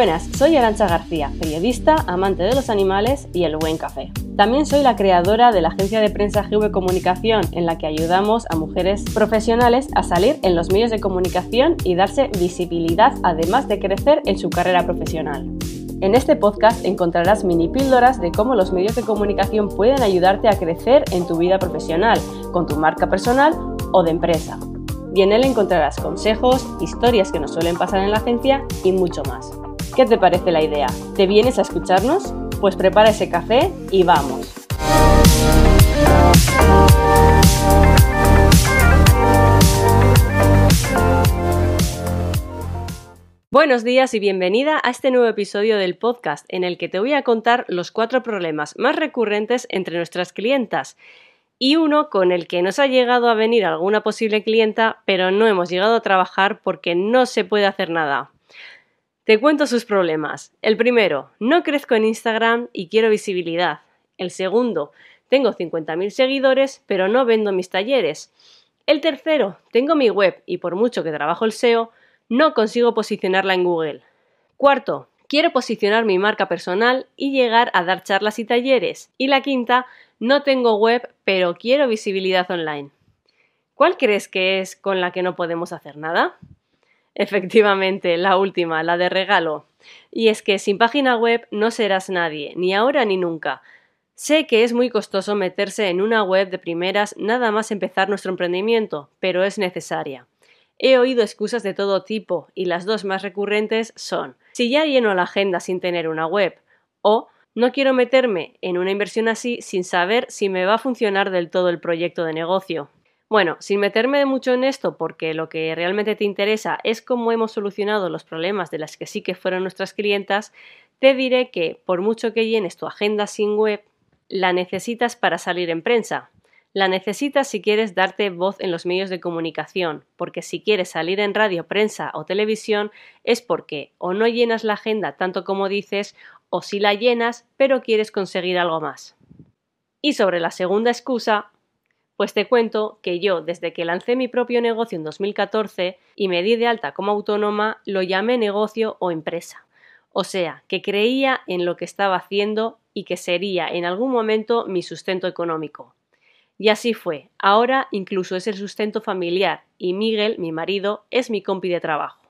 Buenas, soy Arancha García, periodista, amante de los animales y el buen café. También soy la creadora de la agencia de prensa GV Comunicación, en la que ayudamos a mujeres profesionales a salir en los medios de comunicación y darse visibilidad, además de crecer en su carrera profesional. En este podcast encontrarás mini píldoras de cómo los medios de comunicación pueden ayudarte a crecer en tu vida profesional, con tu marca personal o de empresa. Y en él encontrarás consejos, historias que nos suelen pasar en la agencia y mucho más. ¿Qué te parece la idea? ¿Te vienes a escucharnos? Pues prepara ese café y vamos. Buenos días y bienvenida a este nuevo episodio del podcast en el que te voy a contar los cuatro problemas más recurrentes entre nuestras clientas y uno con el que nos ha llegado a venir alguna posible clienta pero no hemos llegado a trabajar porque no se puede hacer nada. Te cuento sus problemas. El primero, no crezco en Instagram y quiero visibilidad. El segundo, tengo 50.000 seguidores pero no vendo mis talleres. El tercero, tengo mi web y por mucho que trabajo el SEO, no consigo posicionarla en Google. Cuarto, quiero posicionar mi marca personal y llegar a dar charlas y talleres. Y la quinta, no tengo web pero quiero visibilidad online. ¿Cuál crees que es con la que no podemos hacer nada? Efectivamente, la última, la de regalo. Y es que sin página web no serás nadie, ni ahora ni nunca. Sé que es muy costoso meterse en una web de primeras nada más empezar nuestro emprendimiento, pero es necesaria. He oído excusas de todo tipo y las dos más recurrentes son si ya lleno la agenda sin tener una web o no quiero meterme en una inversión así sin saber si me va a funcionar del todo el proyecto de negocio. Bueno, sin meterme mucho en esto, porque lo que realmente te interesa es cómo hemos solucionado los problemas de las que sí que fueron nuestras clientas, te diré que por mucho que llenes tu agenda sin web, la necesitas para salir en prensa. La necesitas si quieres darte voz en los medios de comunicación, porque si quieres salir en radio, prensa o televisión es porque o no llenas la agenda tanto como dices, o si la llenas, pero quieres conseguir algo más. Y sobre la segunda excusa, pues te cuento que yo, desde que lancé mi propio negocio en 2014 y me di de alta como autónoma, lo llamé negocio o empresa. O sea, que creía en lo que estaba haciendo y que sería en algún momento mi sustento económico. Y así fue. Ahora incluso es el sustento familiar y Miguel, mi marido, es mi compi de trabajo.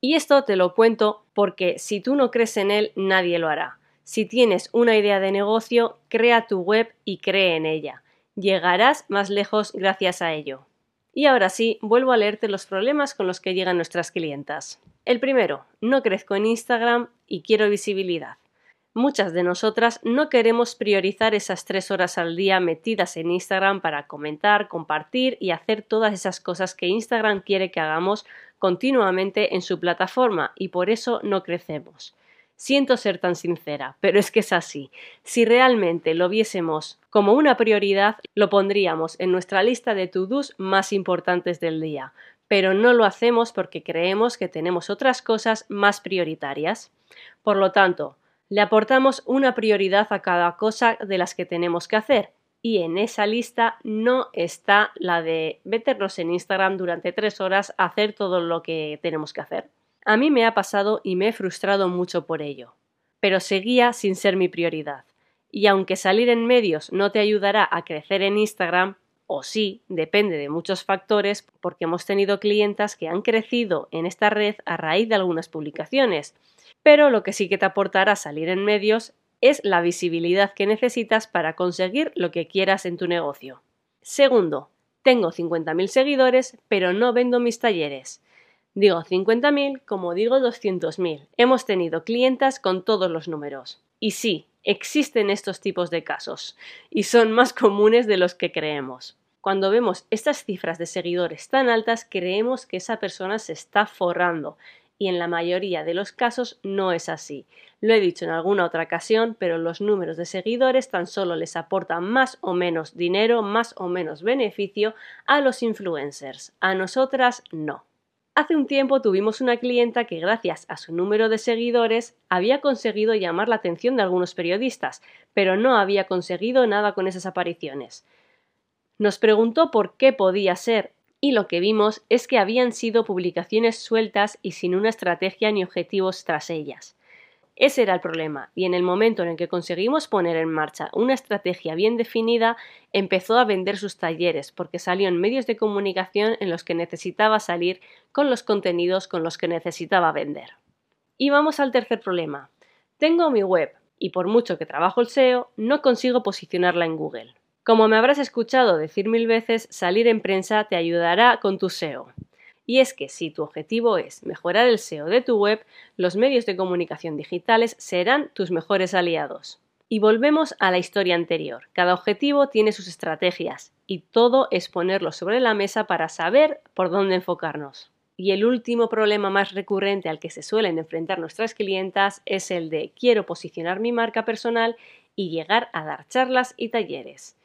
Y esto te lo cuento porque si tú no crees en él, nadie lo hará. Si tienes una idea de negocio, crea tu web y cree en ella llegarás más lejos gracias a ello. Y ahora sí, vuelvo a leerte los problemas con los que llegan nuestras clientas. El primero, no crezco en Instagram y quiero visibilidad. Muchas de nosotras no queremos priorizar esas tres horas al día metidas en Instagram para comentar, compartir y hacer todas esas cosas que Instagram quiere que hagamos continuamente en su plataforma y por eso no crecemos. Siento ser tan sincera, pero es que es así. Si realmente lo viésemos como una prioridad, lo pondríamos en nuestra lista de to-dos más importantes del día, pero no lo hacemos porque creemos que tenemos otras cosas más prioritarias. Por lo tanto, le aportamos una prioridad a cada cosa de las que tenemos que hacer, y en esa lista no está la de meternos en Instagram durante tres horas a hacer todo lo que tenemos que hacer. A mí me ha pasado y me he frustrado mucho por ello, pero seguía sin ser mi prioridad. Y aunque salir en medios no te ayudará a crecer en Instagram, o sí, depende de muchos factores, porque hemos tenido clientas que han crecido en esta red a raíz de algunas publicaciones, pero lo que sí que te aportará salir en medios es la visibilidad que necesitas para conseguir lo que quieras en tu negocio. Segundo, tengo 50.000 seguidores, pero no vendo mis talleres. Digo 50.000 como digo 200.000. Hemos tenido clientas con todos los números. Y sí, existen estos tipos de casos, y son más comunes de los que creemos. Cuando vemos estas cifras de seguidores tan altas, creemos que esa persona se está forrando, y en la mayoría de los casos no es así. Lo he dicho en alguna otra ocasión, pero los números de seguidores tan solo les aportan más o menos dinero, más o menos beneficio a los influencers. A nosotras no. Hace un tiempo tuvimos una clienta que gracias a su número de seguidores había conseguido llamar la atención de algunos periodistas, pero no había conseguido nada con esas apariciones. Nos preguntó por qué podía ser y lo que vimos es que habían sido publicaciones sueltas y sin una estrategia ni objetivos tras ellas. Ese era el problema, y en el momento en el que conseguimos poner en marcha una estrategia bien definida, empezó a vender sus talleres, porque salió en medios de comunicación en los que necesitaba salir con los contenidos con los que necesitaba vender. Y vamos al tercer problema. Tengo mi web, y por mucho que trabajo el SEO, no consigo posicionarla en Google. Como me habrás escuchado decir mil veces, salir en prensa te ayudará con tu SEO. Y es que si tu objetivo es mejorar el SEO de tu web, los medios de comunicación digitales serán tus mejores aliados. Y volvemos a la historia anterior. Cada objetivo tiene sus estrategias y todo es ponerlo sobre la mesa para saber por dónde enfocarnos. Y el último problema más recurrente al que se suelen enfrentar nuestras clientas es el de quiero posicionar mi marca personal y llegar a dar charlas y talleres.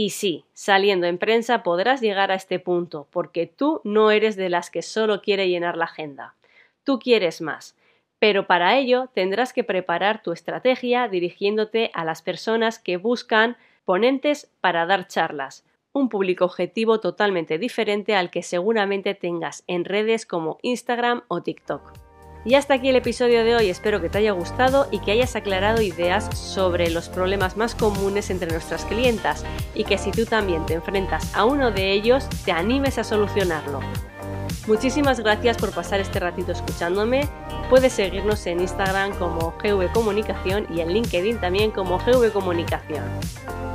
Y sí, saliendo en prensa podrás llegar a este punto, porque tú no eres de las que solo quiere llenar la agenda. Tú quieres más. Pero para ello tendrás que preparar tu estrategia dirigiéndote a las personas que buscan ponentes para dar charlas, un público objetivo totalmente diferente al que seguramente tengas en redes como Instagram o TikTok. Y hasta aquí el episodio de hoy, espero que te haya gustado y que hayas aclarado ideas sobre los problemas más comunes entre nuestras clientas y que si tú también te enfrentas a uno de ellos, te animes a solucionarlo. Muchísimas gracias por pasar este ratito escuchándome. Puedes seguirnos en Instagram como GV Comunicación y en LinkedIn también como GV Comunicación.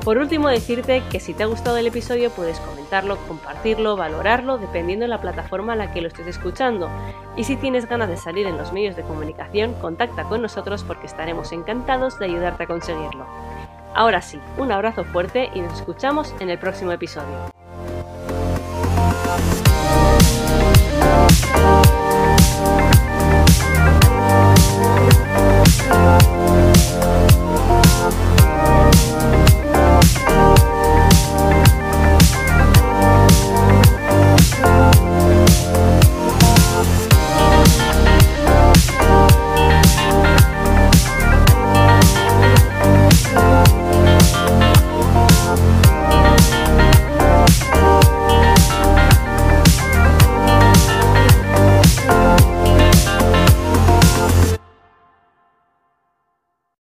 Por último, decirte que si te ha gustado el episodio puedes comentarlo, compartirlo, valorarlo, dependiendo de la plataforma a la que lo estés escuchando. Y si tienes ganas de salir en los medios de comunicación, contacta con nosotros porque estaremos encantados de ayudarte a conseguirlo. Ahora sí, un abrazo fuerte y nos escuchamos en el próximo episodio.